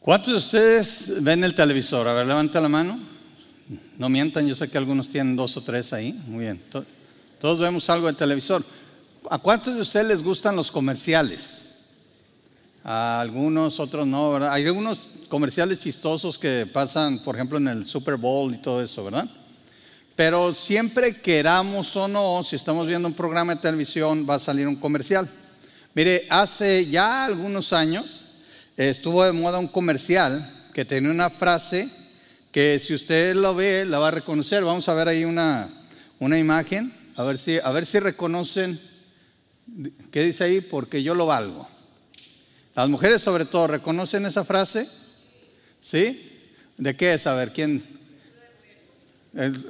¿Cuántos de ustedes ven el televisor? A ver, levanta la mano. No mientan, yo sé que algunos tienen dos o tres ahí. Muy bien. Todos vemos algo de televisor. ¿A cuántos de ustedes les gustan los comerciales? A algunos, otros no, ¿verdad? Hay algunos comerciales chistosos que pasan, por ejemplo, en el Super Bowl y todo eso, ¿verdad? Pero siempre queramos o no, si estamos viendo un programa de televisión, va a salir un comercial. Mire, hace ya algunos años estuvo de moda un comercial que tenía una frase que si usted lo ve, la va a reconocer. Vamos a ver ahí una, una imagen, a ver, si, a ver si reconocen, ¿qué dice ahí? Porque yo lo valgo. Las mujeres sobre todo, ¿reconocen esa frase? ¿Sí? ¿De qué es? A ver, ¿quién?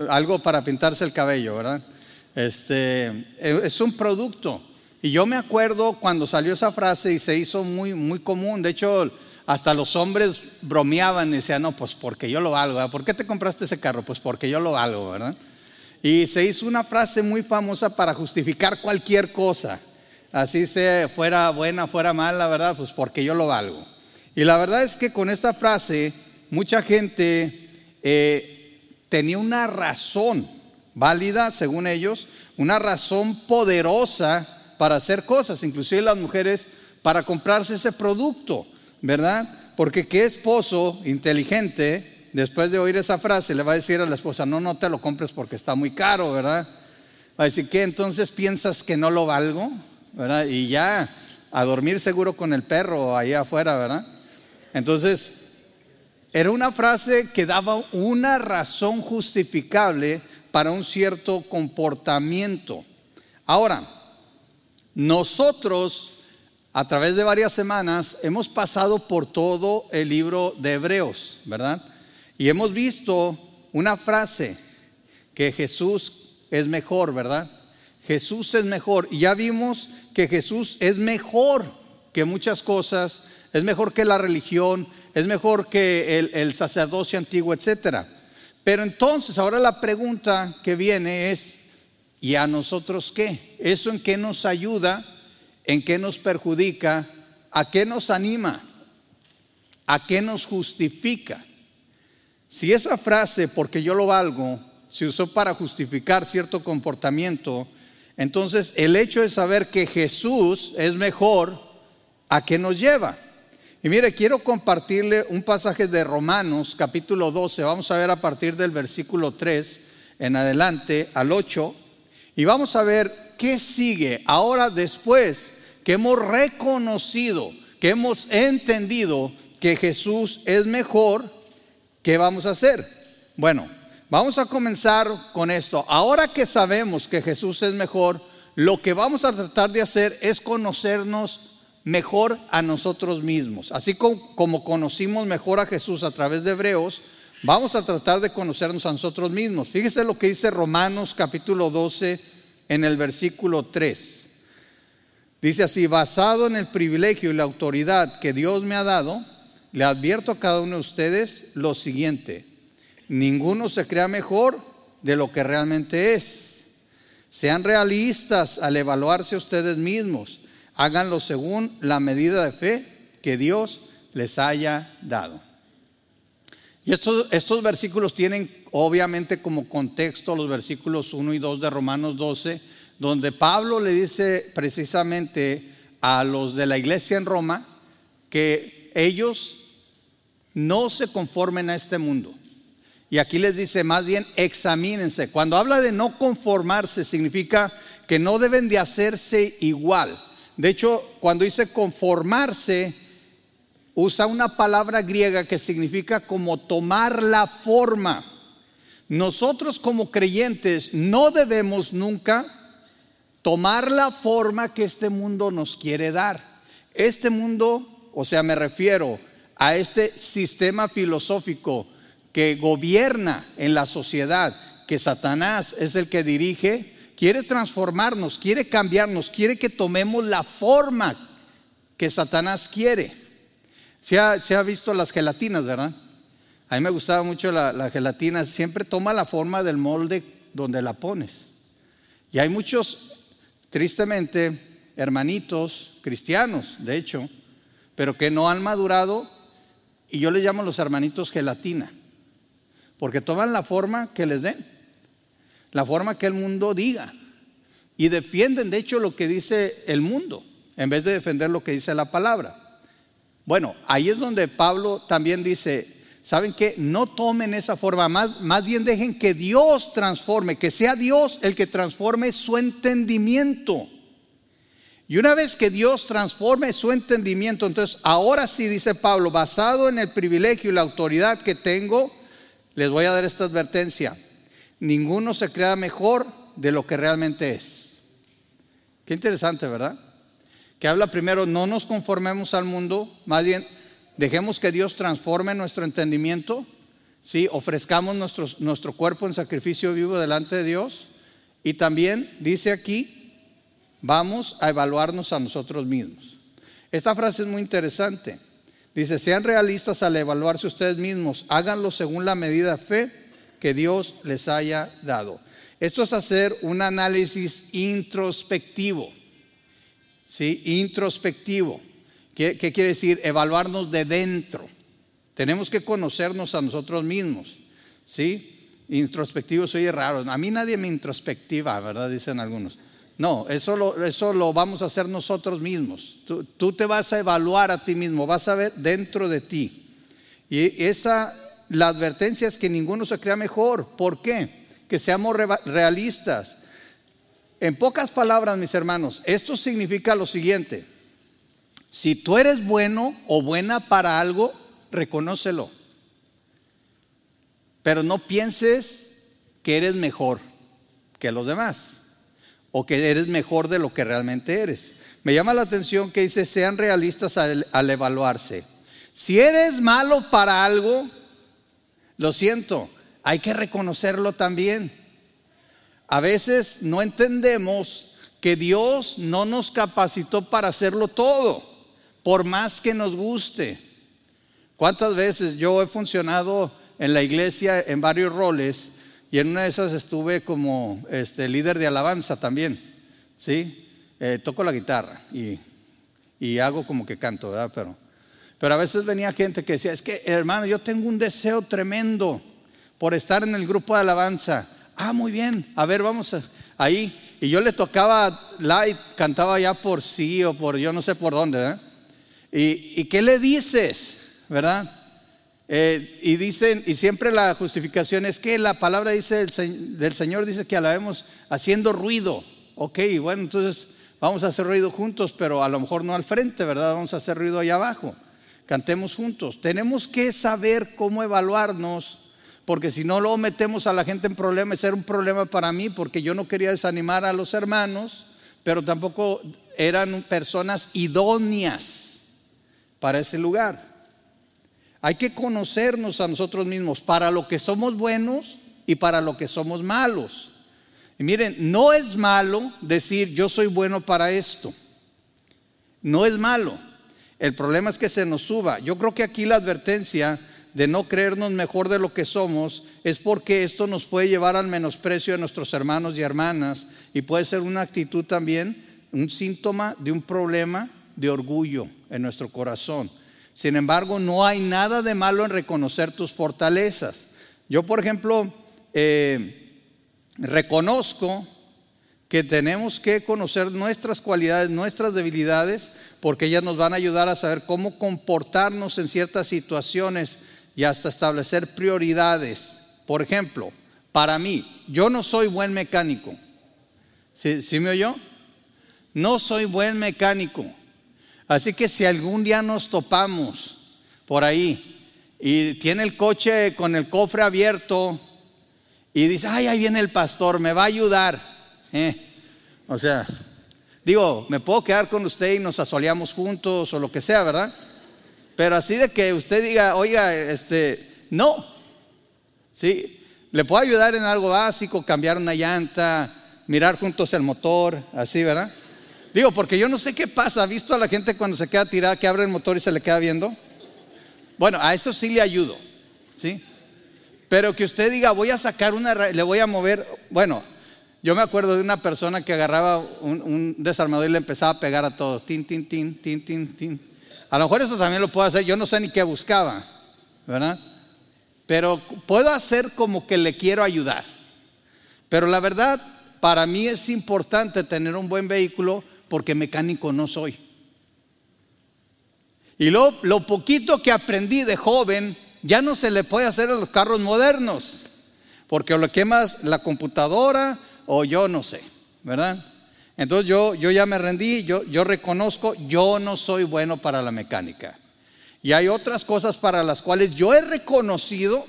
algo para pintarse el cabello, ¿verdad? Este, e, es un producto. Y yo me acuerdo cuando salió esa frase y se hizo muy, muy común. De hecho, hasta los hombres bromeaban y decían, no, pues porque yo lo valgo. ¿Por qué te compraste ese carro? Pues porque yo lo valgo, ¿verdad? Y se hizo una frase muy famosa para justificar cualquier cosa. Así sea, fuera buena, fuera mala, ¿verdad? Pues porque yo lo valgo. Y la verdad es que con esta frase mucha gente eh, tenía una razón válida, según ellos, una razón poderosa para hacer cosas, inclusive las mujeres para comprarse ese producto, ¿verdad? Porque qué esposo inteligente, después de oír esa frase, le va a decir a la esposa, no, no te lo compres porque está muy caro, ¿verdad? Va a decir. Entonces piensas que no lo valgo, ¿verdad? Y ya, a dormir seguro con el perro ahí afuera, ¿verdad? Entonces, era una frase que daba una razón justificable para un cierto comportamiento. Ahora, nosotros, a través de varias semanas, hemos pasado por todo el libro de Hebreos, ¿verdad? Y hemos visto una frase, que Jesús es mejor, ¿verdad? Jesús es mejor. Y ya vimos que Jesús es mejor que muchas cosas, es mejor que la religión, es mejor que el, el sacerdocio antiguo, etc. Pero entonces, ahora la pregunta que viene es, ¿Y a nosotros qué? ¿Eso en qué nos ayuda? ¿En qué nos perjudica? ¿A qué nos anima? ¿A qué nos justifica? Si esa frase, porque yo lo valgo, se usó para justificar cierto comportamiento, entonces el hecho de saber que Jesús es mejor, ¿a qué nos lleva? Y mire, quiero compartirle un pasaje de Romanos capítulo 12, vamos a ver a partir del versículo 3 en adelante al 8 y vamos a ver qué sigue ahora después que hemos reconocido, que hemos entendido que Jesús es mejor, ¿qué vamos a hacer? Bueno, vamos a comenzar con esto. Ahora que sabemos que Jesús es mejor, lo que vamos a tratar de hacer es conocernos mejor a nosotros mismos. Así como, como conocimos mejor a Jesús a través de Hebreos, Vamos a tratar de conocernos a nosotros mismos. Fíjese lo que dice Romanos capítulo 12 en el versículo 3. Dice así, basado en el privilegio y la autoridad que Dios me ha dado, le advierto a cada uno de ustedes lo siguiente. Ninguno se crea mejor de lo que realmente es. Sean realistas al evaluarse ustedes mismos. Háganlo según la medida de fe que Dios les haya dado. Y estos, versículos tienen obviamente como contexto los versículos 1 y 2 de Romanos 12, donde Pablo le dice precisamente a los de la iglesia en Roma que ellos no se conformen a este mundo. Y aquí les dice más bien examínense. Cuando habla de no conformarse significa que no deben de hacerse igual. De hecho, cuando dice conformarse, usa una palabra griega que significa como tomar la forma. Nosotros como creyentes no debemos nunca tomar la forma que este mundo nos quiere dar. Este mundo, o sea, me refiero a este sistema filosófico que gobierna en la sociedad, que Satanás es el que dirige, quiere transformarnos, quiere cambiarnos, quiere que tomemos la forma que Satanás quiere. Se ha, visto las gelatinas, ¿verdad? A mí me gustaba mucho la, gelatina, siempre toma la forma del molde donde la pones. Y hay muchos, tristemente, hermanitos cristianos, de hecho, pero que no han madurado Y yo les llamo los hermanitos gelatina, porque toman la forma que les den, la forma que el mundo diga, y defienden de hecho lo que dice el mundo, en vez de defender lo que dice la palabra. Bueno, ahí es donde Pablo también dice, ¿saben qué? No tomen esa forma, más, más bien dejen que Dios transforme, que sea Dios el que transforme su entendimiento. Y una vez que Dios transforme su entendimiento, entonces ahora sí, dice Pablo, basado en el privilegio y la autoridad que tengo, les voy a dar esta advertencia. Ninguno se crea mejor de lo que realmente es. Qué interesante, ¿verdad? Que habla primero, no nos conformemos al mundo, más bien dejemos que Dios transforme nuestro entendimiento, ¿sí? ofrezcamos nuestro, nuestro cuerpo en sacrificio vivo delante de Dios. Y también dice aquí, Vamos a evaluarnos a nosotros mismos. Esta frase es muy interesante. Dice, sean realistas al evaluarse ustedes mismos, háganlo según la medida de fe que Dios les haya dado. Esto es hacer un análisis introspectivo. ¿Sí? Introspectivo. ¿Qué, ¿Qué, quiere decir? Evaluarnos de dentro. Tenemos que conocernos a nosotros mismos. ¿Sí? Introspectivo soy raro. A mí nadie me introspectiva, ¿verdad? Dicen algunos. No, eso lo, eso lo vamos a hacer nosotros mismos. Tú, te vas a evaluar a ti mismo, vas a ver dentro de ti. Y esa, la advertencia es que ninguno se crea mejor. ¿Por qué? Que seamos realistas. En pocas palabras, mis hermanos, esto significa lo siguiente. Si tú eres bueno o buena para algo, reconócelo. Pero no pienses que eres mejor que los demás o que eres mejor de lo que realmente eres. Me llama la atención que dice, sean realistas al, evaluarse. Si eres malo para algo, lo siento, hay que reconocerlo también. A veces no entendemos que Dios no nos capacitó para hacerlo todo, por más que nos guste. ¿Cuántas veces yo he funcionado en la iglesia en varios roles y en una de esas estuve como este, líder de alabanza también, ¿sí? Eh, toco la guitarra y, y, hago como que canto, ¿verdad? Pero, pero a veces venía gente que decía, es que hermano, yo tengo un deseo tremendo por estar en el grupo de alabanza. Ah, muy bien, a ver, vamos ahí. Y yo le tocaba light, cantaba ya por sí o por yo no sé por dónde. ¿Y, y qué le dices? ¿Verdad? Eh, y dicen, y siempre la justificación es que la palabra dice del, Señor dice que alabemos haciendo ruido. Ok, bueno, entonces vamos a hacer ruido juntos, pero a lo mejor no al frente, ¿verdad? Vamos a hacer ruido allá abajo. Cantemos juntos. Tenemos que saber cómo evaluarnos, porque si no, luego metemos a la gente en problemas. Era un problema para mí, porque yo no quería desanimar a los hermanos, pero tampoco eran personas idóneas para ese lugar. Hay que conocernos a nosotros mismos para lo que somos buenos y para lo que somos malos. Y miren, no es malo decir yo soy bueno para esto. No es malo. El problema es que se nos suba. Yo creo que aquí la advertencia de no creernos mejor de lo que somos es porque esto nos puede llevar al menosprecio de nuestros hermanos y hermanas y puede ser una actitud también, un síntoma de un problema de orgullo en nuestro corazón. Sin embargo, no hay nada de malo en reconocer tus fortalezas. Yo, por ejemplo, eh, reconozco que tenemos que conocer nuestras cualidades, nuestras debilidades, porque ellas nos van a ayudar a saber cómo comportarnos en ciertas situaciones y hasta establecer prioridades. Por ejemplo, para mí, yo no soy buen mecánico. ¿Sí, ¿Sí, me oyó? No soy buen mecánico. Así que si algún día nos topamos por ahí y tiene el coche con el cofre abierto y dice, ay, ahí viene el pastor, me va a ayudar. Eh, o sea, digo, me puedo quedar con usted y nos asoleamos juntos o lo que sea, ¿verdad? Pero así de que usted diga, oiga, este, no. Sí, le puedo ayudar en algo básico, cambiar una llanta, mirar juntos el motor, así, ¿verdad? Digo, porque yo no sé qué pasa. ¿Ha visto a la gente cuando se queda tirada que abre el motor y se le queda viendo? Bueno, a eso sí le ayudo. ¿Sí? Pero que usted diga, voy a sacar una, le voy a mover. Bueno, yo me acuerdo de una persona que agarraba un, desarmador y le empezaba a pegar a todos. Tin, tin, tin, tin, tin, tin. A lo mejor eso también lo puedo hacer. Yo no sé ni qué buscaba. ¿verdad? Pero puedo hacer como que le quiero ayudar. Pero la verdad, para mí es importante tener un buen vehículo porque mecánico no soy. Y lo, lo poquito que aprendí de joven ya no se le puede hacer a los carros modernos, porque o lo quemas la computadora o yo no sé, ¿verdad? Entonces yo, yo ya me rendí, yo, yo reconozco, yo no soy bueno para la mecánica. Y hay otras cosas para las cuales yo he reconocido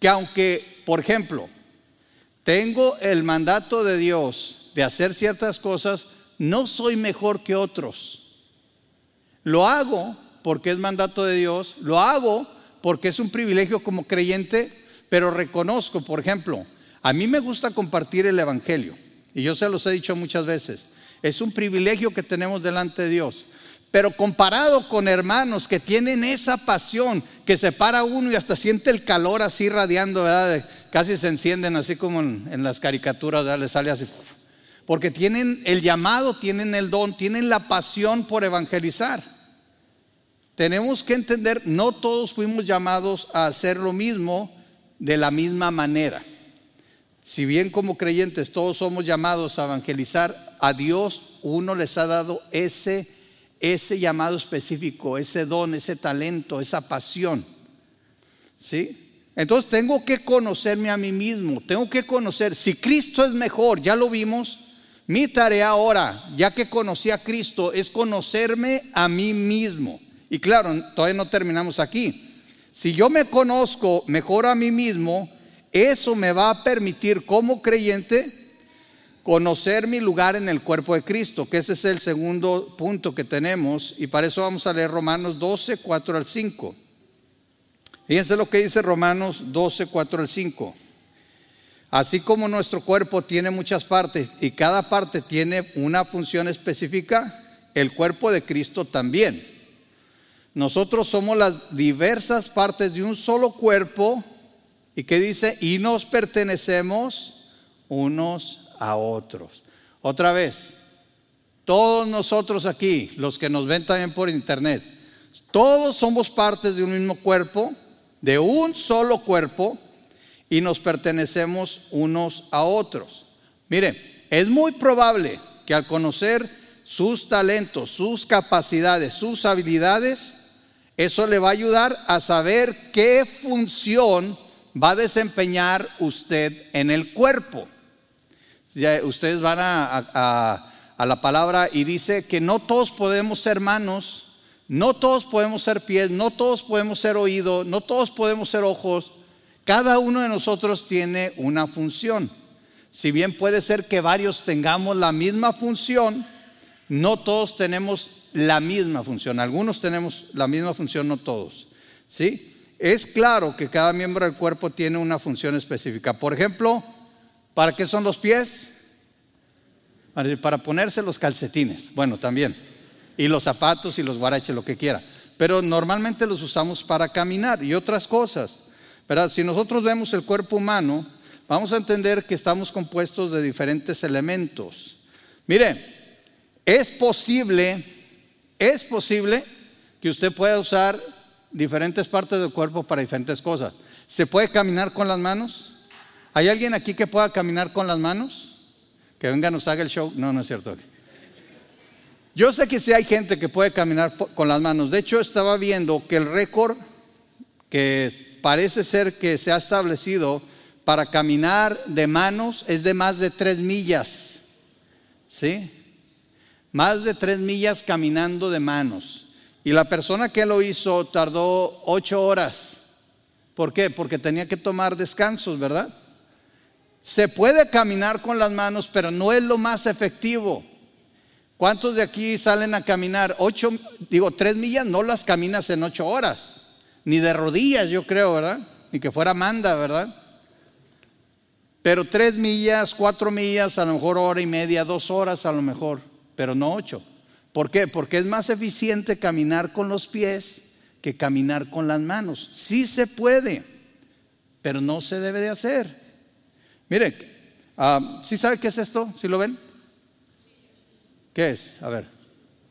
que aunque, por ejemplo, tengo el mandato de Dios de hacer ciertas cosas, no soy mejor que otros. Lo hago porque es mandato de Dios, lo hago porque es un privilegio como creyente, pero reconozco, por ejemplo, a mí me gusta compartir el Evangelio, y yo se los he dicho muchas veces, es un privilegio que tenemos delante de Dios. Pero comparado con hermanos que tienen esa pasión, que se para uno y hasta siente el calor así radiando, ¿verdad? Casi se encienden así como en, las caricaturas, ¿verdad? Le sale así. Porque tienen el llamado, tienen el don, tienen la pasión por evangelizar. Tenemos que entender, no todos fuimos llamados a hacer lo mismo de la misma manera. Si bien como creyentes todos somos llamados a evangelizar, a Dios uno les ha dado ese ese llamado específico, ese don, ese talento, esa pasión. ¿Sí? Entonces tengo que conocerme a mí mismo, tengo que conocer, si Cristo es mejor, ya lo vimos, mi tarea ahora, ya que conocí a Cristo, es conocerme a mí mismo. Y claro, todavía no terminamos aquí. Si yo me conozco mejor a mí mismo, eso me va a permitir como creyente conocer mi lugar en el cuerpo de Cristo, que ese es el segundo punto que tenemos, y para eso vamos a leer Romanos 12, 4 al 5. Fíjense lo que dice Romanos 12, 4 al 5. Así como nuestro cuerpo tiene muchas partes y cada parte tiene una función específica, el cuerpo de Cristo también. Nosotros somos las diversas partes de un solo cuerpo y que dice, y nos pertenecemos unos a otros. Otra vez, todos nosotros aquí, los que nos ven también por internet, todos somos parte de un mismo cuerpo, de un solo cuerpo, y nos pertenecemos unos a otros. Mire, es muy probable que al conocer sus talentos, sus capacidades, sus habilidades, eso le va a ayudar a saber qué función va a desempeñar usted en el cuerpo ustedes van a, la palabra y dice que no todos podemos ser manos, no todos podemos ser pies, no todos podemos ser oídos, no todos podemos ser ojos. Cada uno de nosotros tiene una función. Si bien puede ser que varios tengamos la misma función, no todos tenemos la misma función. Algunos tenemos la misma función, no todos. ¿Sí? Es claro que cada miembro del cuerpo tiene una función específica. Por ejemplo, ¿Para qué son los pies? Para ponerse los calcetines, bueno, también. Y los zapatos y los guaraches, lo que quiera. Pero normalmente los usamos para caminar y otras cosas. Si nosotros vemos el cuerpo humano, vamos a entender que estamos compuestos de diferentes elementos. Mire, es posible, es posible que usted pueda usar diferentes partes del cuerpo para diferentes cosas. ¿Se puede caminar con las manos? ¿Hay alguien aquí que pueda caminar con las manos? Que venga, nos haga el show. No, no es cierto. Yo sé que sí hay gente que puede caminar con las manos. De hecho, estaba viendo que el récord que parece ser que se ha establecido para caminar de manos es de más de tres millas. ¿Sí? Más de tres millas caminando de manos. Y la persona que lo hizo tardó ocho horas. ¿Por qué? Porque tenía que tomar descansos, ¿verdad? Se puede caminar con las manos, pero no es lo más efectivo. ¿Cuántos de aquí salen a caminar? Ocho, digo, tres millas no las caminas en ocho horas, ni de rodillas, yo creo, ¿verdad? Ni que fuera manda, ¿verdad? Pero tres millas, cuatro millas, a lo mejor hora y media, dos horas a lo mejor, pero no ocho. ¿Por qué? Porque es más eficiente caminar con los pies que caminar con las manos. Sí se puede, pero no se debe de hacer. Mire, ah, ¿sí sabe qué es esto? ¿Sí lo ven? ¿Qué es? A ver,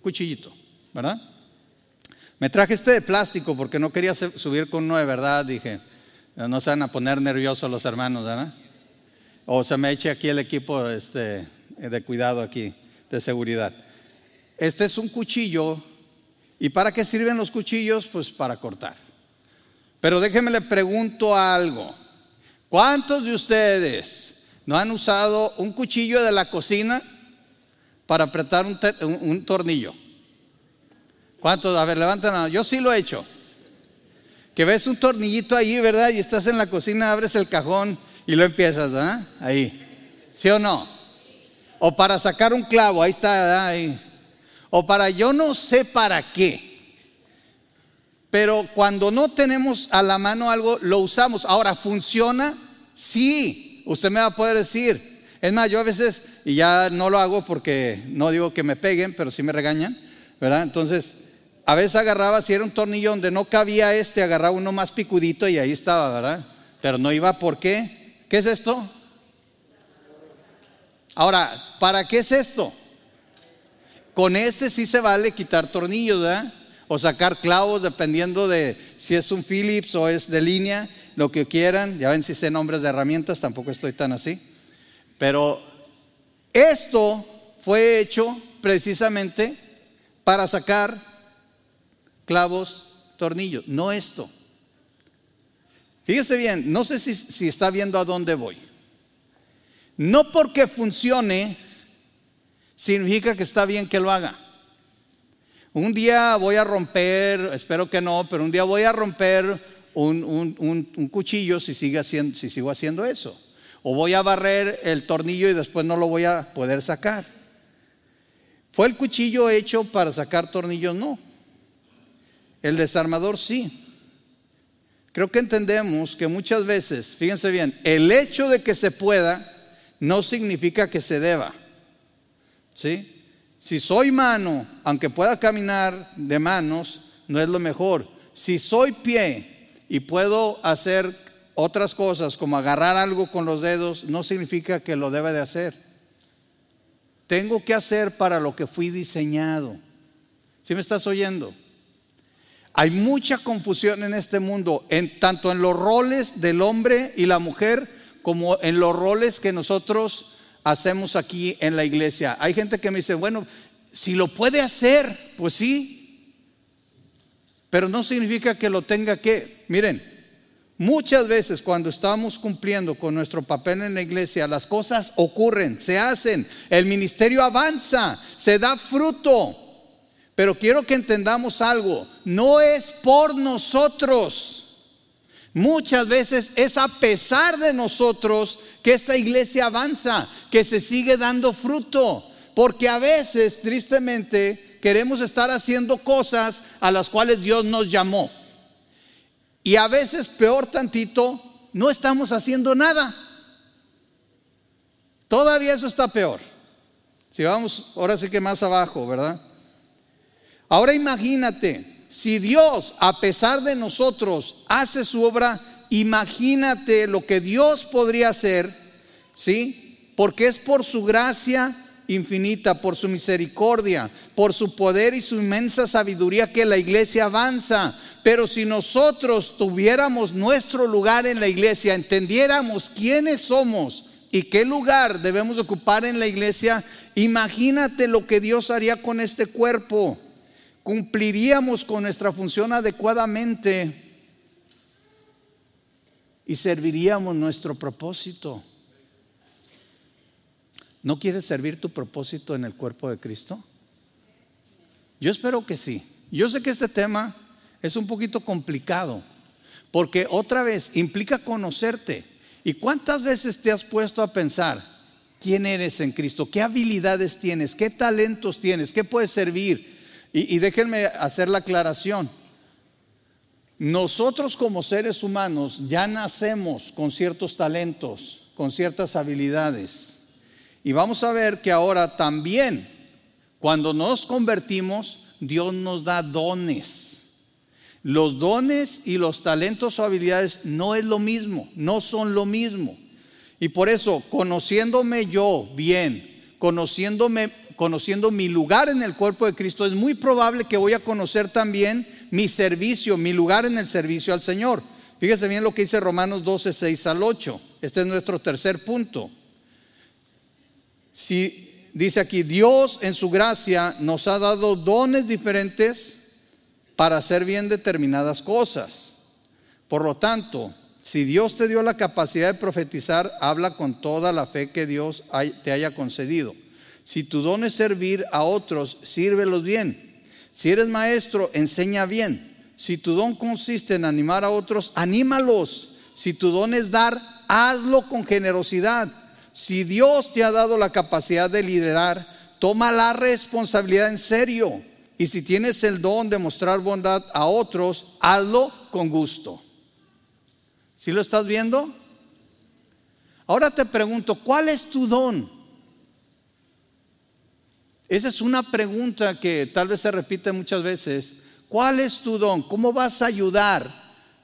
cuchillito, ¿verdad? Me traje este de plástico porque no quería subir con uno de verdad, dije. No se van a poner nerviosos los hermanos, ¿verdad? O se me eche aquí el equipo este, de cuidado aquí, de seguridad. Este es un cuchillo. ¿Y para qué sirven los cuchillos? Pues para cortar. Pero déjenme le pregunto algo. ¿Cuántos de ustedes no han usado un cuchillo de la cocina para apretar un, tornillo? ¿Cuántos? A ver, levanten la. Yo sí lo he hecho. Que ves un tornillito ahí, ¿verdad? Y estás en la cocina, abres el cajón y lo empiezas, ¿verdad? Ahí. ¿Sí o no? O para sacar un clavo, ahí está. Ahí. O para yo no sé para qué. Pero cuando no tenemos a la mano algo, lo usamos. Ahora, ¿funciona? Sí. Usted me va a poder decir. Es más, yo a veces, y ya no lo hago porque no digo que me peguen, pero sí me regañan, ¿verdad? Entonces, a veces agarraba, si era un tornillo donde no cabía este, agarraba uno más picudito y ahí estaba, ¿verdad? Pero no iba, ¿por qué? ¿Qué es esto? Ahora, ¿para qué es esto? Con este sí se vale quitar tornillos, ¿verdad? O sacar clavos, dependiendo de si es un Phillips o es de línea, lo que quieran. Ya ven si sé nombres de herramientas, tampoco estoy tan así. Pero esto fue hecho precisamente para sacar clavos, tornillos, no esto. Fíjese bien, no sé si, si está viendo a dónde voy. No porque funcione significa que está bien que lo haga. Un día voy a romper, espero que no, pero un día voy a romper un, cuchillo si, sigue haciendo, si sigo haciendo eso. O voy a barrer el tornillo y después no lo voy a poder sacar. ¿Fue el cuchillo hecho para sacar tornillos? No. El desarmador sí. Creo que entendemos que muchas veces, fíjense bien, el hecho de que se pueda no significa que se deba. ¿Sí? Si soy mano, aunque pueda caminar de manos, no es lo mejor. Si soy pie y puedo hacer otras cosas como agarrar algo con los dedos, no significa que lo debe de hacer. Tengo que hacer para lo que fui diseñado. ¿Sí me estás oyendo? Hay mucha confusión en este mundo, en, tanto en los roles del hombre y la mujer como en los roles que nosotros hacemos aquí en la iglesia. Hay gente que me dice, bueno, si lo puede hacer, pues sí, pero no significa que lo tenga que. Miren, muchas veces cuando estamos cumpliendo con nuestro papel en la iglesia, las cosas ocurren, se hacen, el ministerio avanza, se da fruto. Pero quiero que entendamos algo, no es por nosotros. Muchas veces es a pesar de nosotros que esta iglesia avanza, que se sigue dando fruto. Porque a veces, tristemente, queremos estar haciendo cosas a las cuales Dios nos llamó. Y a veces, peor tantito, no estamos haciendo nada. Todavía eso está peor. Si vamos, ahora sí que más abajo, ¿verdad? Ahora imagínate, si Dios, a pesar de nosotros, hace su obra, imagínate lo que Dios podría hacer, ¿sí? Porque es por su gracia infinita, por su misericordia, por su poder y su inmensa sabiduría que la iglesia avanza. Pero si nosotros tuviéramos nuestro lugar en la iglesia, entendiéramos quiénes somos y qué lugar debemos ocupar en la iglesia, imagínate lo que Dios haría con este cuerpo cumpliríamos con nuestra función adecuadamente y serviríamos nuestro propósito. ¿No quieres servir tu propósito en el cuerpo de Cristo? Yo espero que sí. Yo sé que este tema es un poquito complicado, porque otra vez implica conocerte. ¿Y cuántas veces te has puesto a pensar quién eres en Cristo? ¿Qué habilidades tienes? ¿Qué talentos tienes? ¿Qué puedes servir? Y, déjenme hacer la aclaración. Nosotros como seres humanos ya nacemos con ciertos talentos, con ciertas habilidades. Y vamos a ver que ahora también, cuando nos convertimos, Dios nos da dones. Los dones y los talentos o habilidades no es lo mismo, no son lo mismo. Y por eso, conociéndome yo bien, conociéndome conociendo mi lugar en el cuerpo de Cristo, es muy probable que voy a conocer también mi servicio, mi lugar en el servicio al Señor. Fíjese bien lo que dice Romanos 12, 6 al 8. Este es nuestro tercer punto. Si dice aquí, Dios en su gracia nos ha dado dones diferentes para hacer bien determinadas cosas. Por lo tanto, si Dios te dio la capacidad de profetizar, habla con toda la fe que Dios te haya concedido. Si tu don es servir a otros, sírvelos bien. Si eres maestro, enseña bien. Si tu don consiste en animar a otros, anímalos. Si tu don es dar, hazlo con generosidad. Si Dios te ha dado la capacidad de liderar, toma la responsabilidad en serio. Y si tienes el don de mostrar bondad a otros, hazlo con gusto. ¿Sí lo estás viendo? Ahora te pregunto, ¿cuál es tu don? Esa es una pregunta que tal vez se repite muchas veces. ¿Cuál es tu don? ¿Cómo vas a ayudar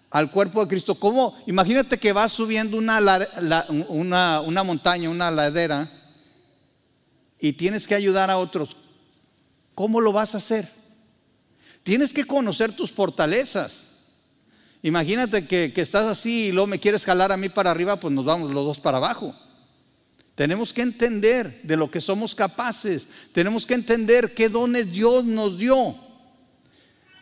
al cuerpo de Cristo? ¿Cómo? Imagínate que vas subiendo una, una, montaña, una ladera, y tienes que ayudar a otros. ¿Cómo lo vas a hacer? Tienes que conocer tus fortalezas. Imagínate que, que, estás así y luego me quieres jalar a mí para arriba, pues nos vamos los dos para abajo. Tenemos que entender de lo que somos capaces. Tenemos que entender qué dones Dios nos dio.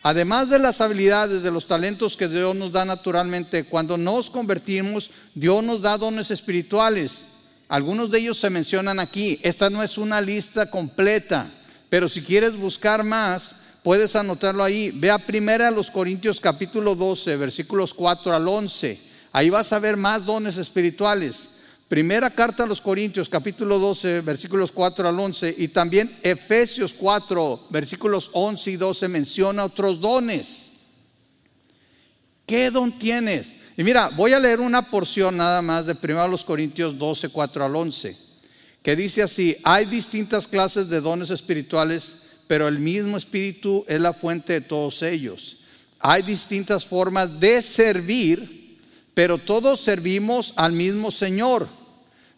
Además de las habilidades, de los talentos que Dios nos da naturalmente, cuando nos convertimos, Dios nos da dones espirituales. Algunos de ellos se mencionan aquí. Esta no es una lista completa. Pero si quieres buscar más, puedes anotarlo ahí. Ve a primera a los Corintios capítulo 12, versículos 4 al 11. Ahí vas a ver más dones espirituales. Primera carta a los Corintios capítulo 12, versículos 4 al 11. Y también Efesios 4, versículos 11 y 12 menciona otros dones. ¿Qué don tienes? Y mira, voy a leer una porción nada más de Primera a los Corintios 12, 4 al 11 que dice así, hay distintas clases de dones espirituales, pero el mismo espíritu es la fuente de todos ellos. Hay distintas formas de servir, pero todos servimos al mismo Señor.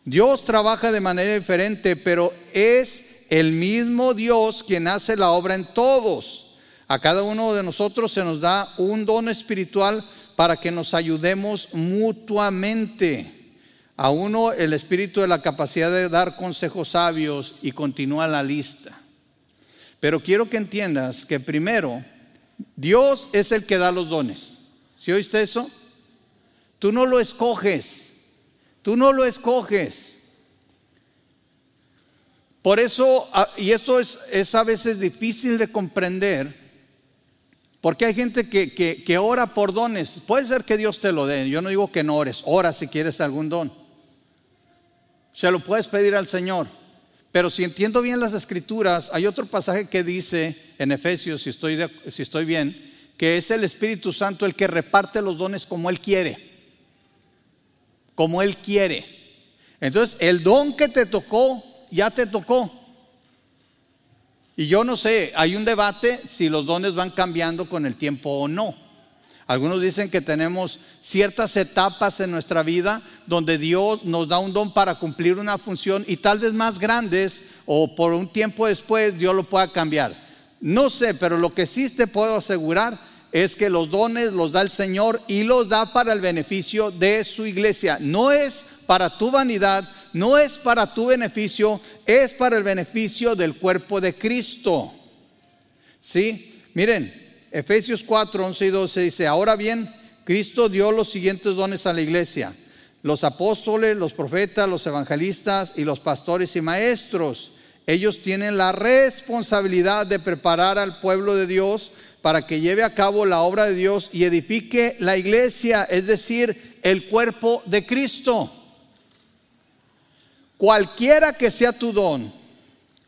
Dios trabaja de manera diferente, pero es el mismo Dios quien hace la obra en todos. A cada uno de nosotros se nos da un don espiritual para que nos ayudemos mutuamente. A uno el espíritu de la capacidad de dar consejos sabios y continúa la lista. Pero quiero que entiendas que primero, Dios es el que da los dones. ¿Sí oíste eso? Tú no lo escoges. Tú no lo escoges. Por eso, ah, y esto es, es a veces difícil de comprender, porque hay gente que, que, ora por dones. Puede ser que Dios te lo dé. Yo no digo que no ores. Ora si quieres algún don. Se lo puedes pedir al Señor. Pero si entiendo bien las escrituras, hay otro pasaje que dice en Efesios, si estoy, si estoy bien, que es el Espíritu Santo el que reparte los dones como Él quiere. Como Él quiere. Entonces, el don que te tocó, ya te tocó. Y yo no sé, hay un debate si los dones van cambiando con el tiempo o no. Algunos dicen que tenemos ciertas etapas en nuestra vida donde Dios nos da un don para cumplir una función y tal vez más grandes o por un tiempo después Dios lo pueda cambiar. No sé, pero lo que sí te puedo asegurar es que los dones los da el Señor y los da para el beneficio de su iglesia. No es para tu vanidad, no es para tu beneficio, es para el beneficio del cuerpo de Cristo. ¿Sí? Miren, Efesios 4, 11 y 12 dice, ahora bien, Cristo dio los siguientes dones a la iglesia. Los apóstoles, los profetas, los evangelistas y los pastores y maestros. Ellos tienen la responsabilidad de preparar al pueblo de Dios para que lleve a cabo la obra de Dios y edifique la iglesia, es decir, el cuerpo de Cristo. Cualquiera que sea tu don,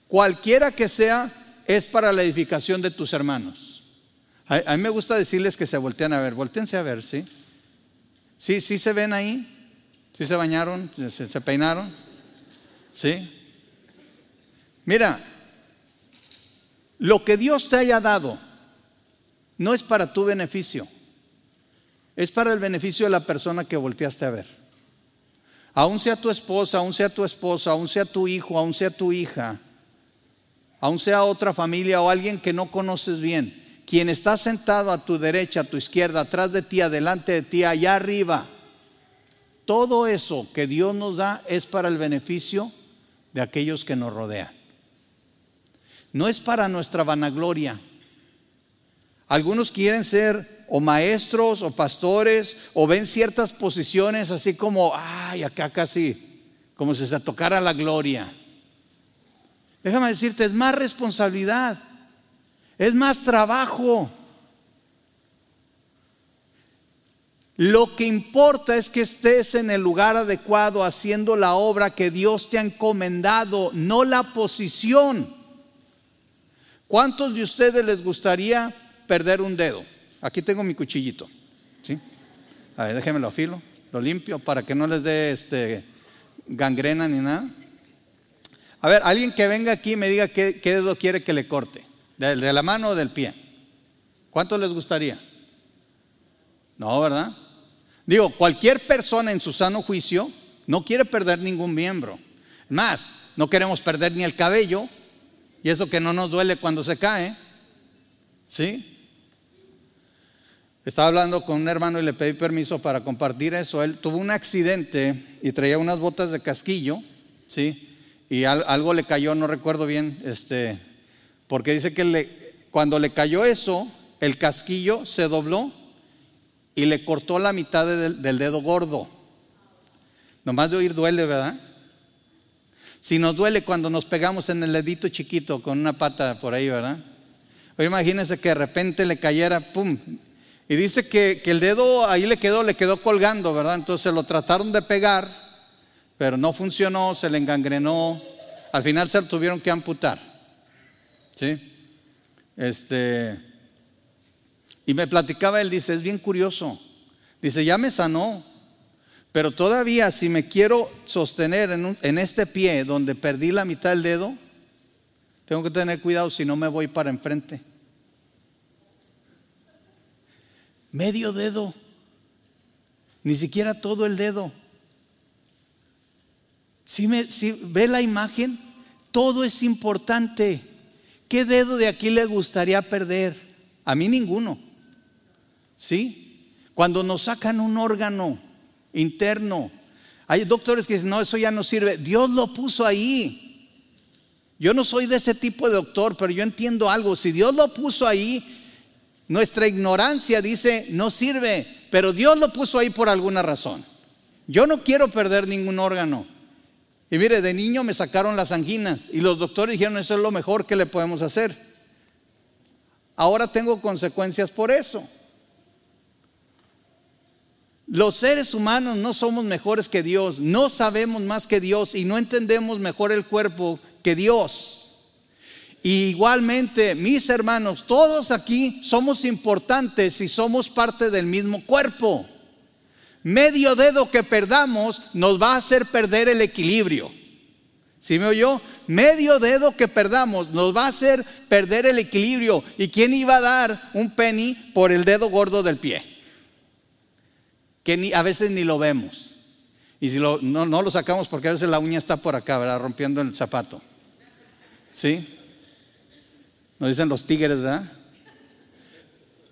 cualquiera que sea, es para la edificación de tus hermanos. A, mí me gusta decirles que se voltean a ver, voltense a ver, ¿sí? ¿Sí, sí se ven ahí? ¿Sí se bañaron? ¿Se, se peinaron? ¿Sí? Mira, lo que Dios te haya dado no es para tu beneficio, es para el beneficio de la persona que volteaste a ver. Aún sea tu esposa, aún sea tu esposa, aún sea tu hijo, aún sea tu hija, aún sea otra familia o alguien que no conoces bien quien está sentado a tu derecha, a tu izquierda, atrás de ti, adelante de ti, allá arriba. Todo eso que Dios nos da es para el beneficio de aquellos que nos rodean. No es para nuestra vanagloria. Algunos quieren ser o maestros o pastores o ven ciertas posiciones así como, ay, acá casi, como si se tocara la gloria. Déjame decirte, es más responsabilidad, es más trabajo. Lo que importa es que estés en el lugar adecuado haciendo la obra que Dios te ha encomendado, no la posición. ¿Cuántos de ustedes les gustaría perder un dedo? Aquí tengo mi cuchillito. ¿sí? A ver, déjenme lo afilo, lo limpio para que no les dé este, gangrena ni nada. A ver, alguien que venga aquí y me diga qué, dedo quiere que le corte, de, de la mano o del pie. ¿Cuántos les gustaría? No, ¿verdad? Digo, cualquier persona en su sano juicio no quiere perder ningún miembro. Más, no queremos perder ni el cabello, y eso que no nos duele cuando se cae. ¿Sí? Estaba hablando con un hermano y le pedí permiso para compartir eso. Él tuvo un accidente y traía unas botas de casquillo, ¿sí? Y algo le cayó, no recuerdo bien, este, porque dice que le, cuando le cayó eso, el casquillo se dobló y le cortó la mitad del, dedo gordo. Nomás de oír duele, ¿verdad? Si nos duele cuando nos pegamos en el dedito chiquito con una pata por ahí, ¿verdad? Pero imagínense que de repente le cayera, ¡pum! Y dice que, que, el dedo ahí le quedó, le quedó colgando, ¿verdad? Entonces lo trataron de pegar, pero no funcionó, se le engangrenó. Al final se lo tuvieron que amputar. ¿Sí? Este, y me platicaba él, dice, es bien curioso. Dice, ya me sanó, pero todavía si me quiero sostener en, en, este pie donde perdí la mitad del dedo, tengo que tener cuidado si no me voy para enfrente. Medio dedo, ni siquiera todo el dedo. Si, me, ve la imagen, todo es importante. ¿Qué dedo de aquí le gustaría perder? A mí ninguno. ¿Sí? Cuando nos sacan un órgano interno, hay doctores que dicen, no, eso ya no sirve. Dios lo puso ahí. Yo no soy de ese tipo de doctor, pero yo entiendo algo. Si Dios lo puso ahí, nuestra ignorancia dice, no sirve, pero Dios lo puso ahí por alguna razón. Yo no quiero perder ningún órgano. Y mire, de niño me sacaron las anginas y los doctores dijeron, eso es lo mejor que le podemos hacer. Ahora tengo consecuencias por eso. Los seres humanos no somos mejores que Dios, no sabemos más que Dios y no entendemos mejor el cuerpo que Dios. Igualmente, mis hermanos, todos aquí somos importantes y somos parte del mismo cuerpo. Medio dedo que perdamos nos va a hacer perder el equilibrio. ¿Sí me oyó? Medio dedo que perdamos nos va a hacer perder el equilibrio. ¿Y quién iba a dar un penny por el dedo gordo del pie? que a veces ni lo vemos. Y si no, no, lo sacamos porque a veces la uña está por acá, ¿verdad? Rompiendo el zapato. ¿Sí? Nos dicen los tigres, ¿verdad?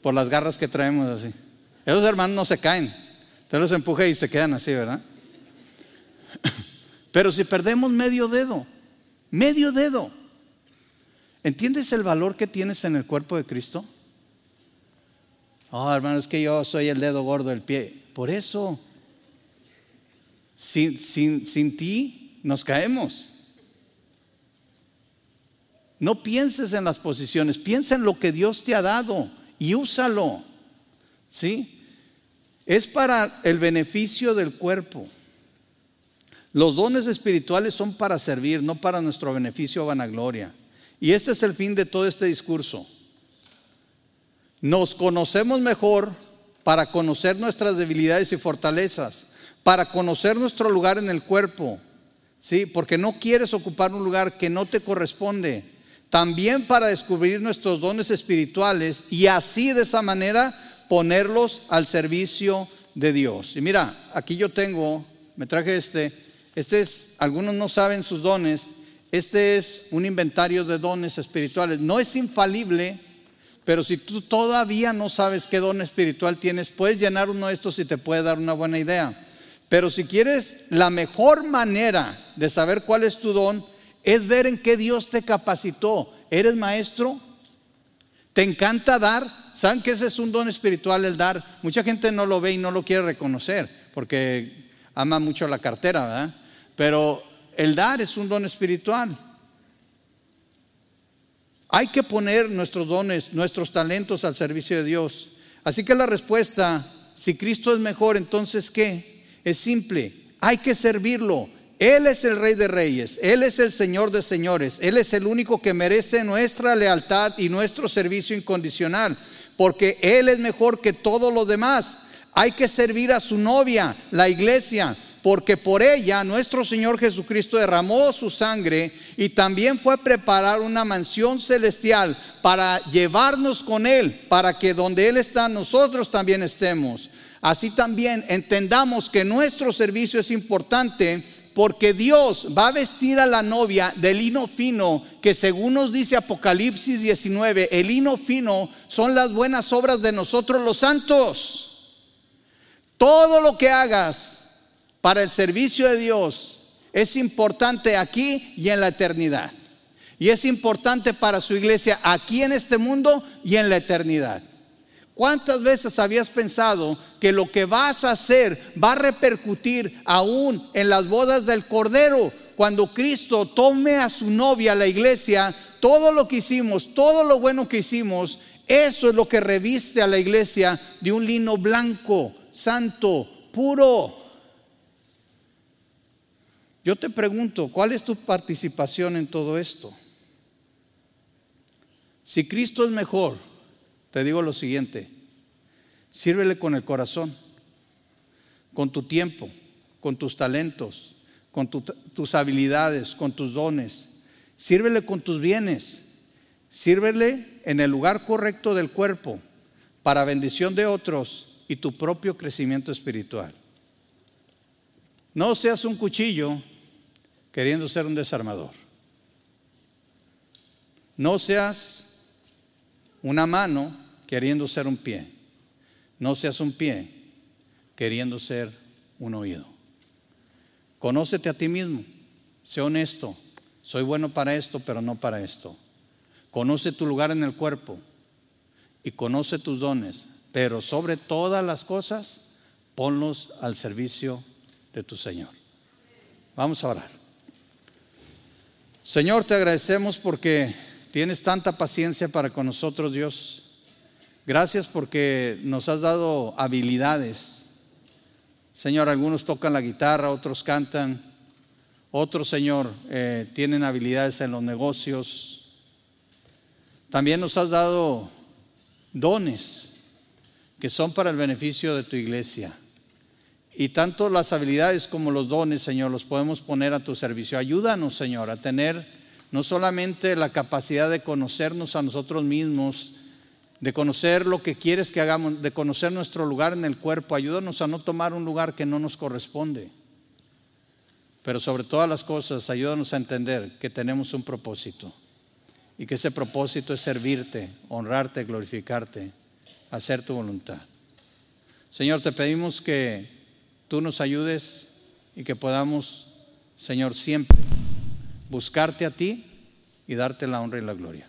Por las garras que traemos así. Esos hermanos no se caen. Usted los empuja y se quedan así, ¿verdad? Pero si perdemos medio dedo, medio dedo, ¿entiendes el valor que tienes en el cuerpo de Cristo? Oh, hermano, es que yo soy el dedo gordo del pie. Por eso, sin, sin, ti nos caemos. No pienses en las posiciones, piensa en lo que Dios te ha dado y úsalo. ¿Sí? Es para el beneficio del cuerpo. Los dones espirituales son para servir, no para nuestro beneficio o vanagloria. Y este es el fin de todo este discurso. Nos conocemos mejor para conocer nuestras debilidades y fortalezas, para conocer nuestro lugar en el cuerpo, ¿sí? Porque no quieres ocupar un lugar que no te corresponde. También para descubrir nuestros dones espirituales y así de esa manera ponerlos al servicio de Dios. Y mira, aquí yo tengo, me traje este, este es, algunos no saben sus dones, este es un inventario de dones espirituales. No es infalible, Pero si tú todavía no sabes qué don espiritual tienes, puedes llenar uno de estos y te puede dar una buena idea. Pero si quieres la mejor manera de saber cuál es tu don, es ver en qué Dios te capacitó. ¿Eres maestro? ¿Te encanta dar? ¿Saben que ese es un don espiritual el dar? Mucha gente no lo ve y no lo quiere reconocer porque ama mucho la cartera, ¿verdad? Pero el dar es un don espiritual. Hay que poner nuestros dones, nuestros talentos al servicio de Dios. Así que la respuesta, si Cristo es mejor, entonces ¿qué? Es simple, hay que servirlo. Él es el rey de reyes, Él es el Señor de señores, Él es el único que merece nuestra lealtad y nuestro servicio incondicional, porque Él es mejor que todos los demás. Hay que servir a su novia, la iglesia, porque por ella nuestro Señor Jesucristo derramó su sangre y también fue a preparar una mansión celestial para llevarnos con Él, para que donde Él está nosotros también estemos. Así también entendamos que nuestro servicio es importante porque Dios va a vestir a la novia de lino fino, que según nos dice Apocalipsis 19, el lino fino son las buenas obras de nosotros los santos. Todo lo que hagas para el servicio de Dios es importante aquí y en la eternidad. Y es importante para su iglesia aquí en este mundo y en la eternidad. ¿Cuántas veces habías pensado que lo que vas a hacer va a repercutir aún en las bodas del Cordero? Cuando Cristo tome a su novia, la iglesia, todo lo que hicimos, todo lo bueno que hicimos, eso es lo que reviste a la iglesia de un lino blanco, santo, puro. Yo te pregunto, ¿cuál es tu participación en todo esto? Si Cristo es mejor, te digo lo siguiente, sírvele con el corazón, con tu tiempo, con tus talentos, con tus habilidades, con tus dones. Sírvele con tus bienes, sírvele en el lugar correcto del cuerpo para bendición de otros y tu propio crecimiento espiritual. No seas un cuchillo queriendo ser un desarmador. No seas una mano queriendo ser un pie. No seas un pie queriendo ser un oído. Conócete a ti mismo. Sé honesto. Soy bueno para esto, pero no para esto. Conoce tu lugar en el cuerpo y conoce tus dones, pero sobre todas las cosas, ponlos al servicio de tu Señor. Vamos a orar. Señor, te agradecemos porque Tienes tanta paciencia para con nosotros, Dios. Gracias porque nos has dado habilidades. Señor, algunos tocan la guitarra, otros cantan, otros, Señor, eh, tienen habilidades en los negocios. También nos has dado dones que son para el beneficio de tu iglesia. Y tanto las habilidades como los dones, Señor, los podemos poner a tu servicio. Ayúdanos, Señor, a tener no solamente la capacidad de conocernos a nosotros mismos, de conocer lo que quieres que hagamos, de conocer nuestro lugar en el cuerpo, ayúdanos a no tomar un lugar que no nos corresponde. Pero sobre todas las cosas, ayúdanos a entender que tenemos un propósito y que ese propósito es servirte, honrarte, glorificarte, hacer tu voluntad. Señor, te pedimos que tú nos ayudes y que podamos, Señor, siempre buscarte a ti y darte la honra y la gloria.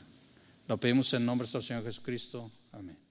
Lo pedimos en nombre de nuestro Señor Jesucristo. Amén.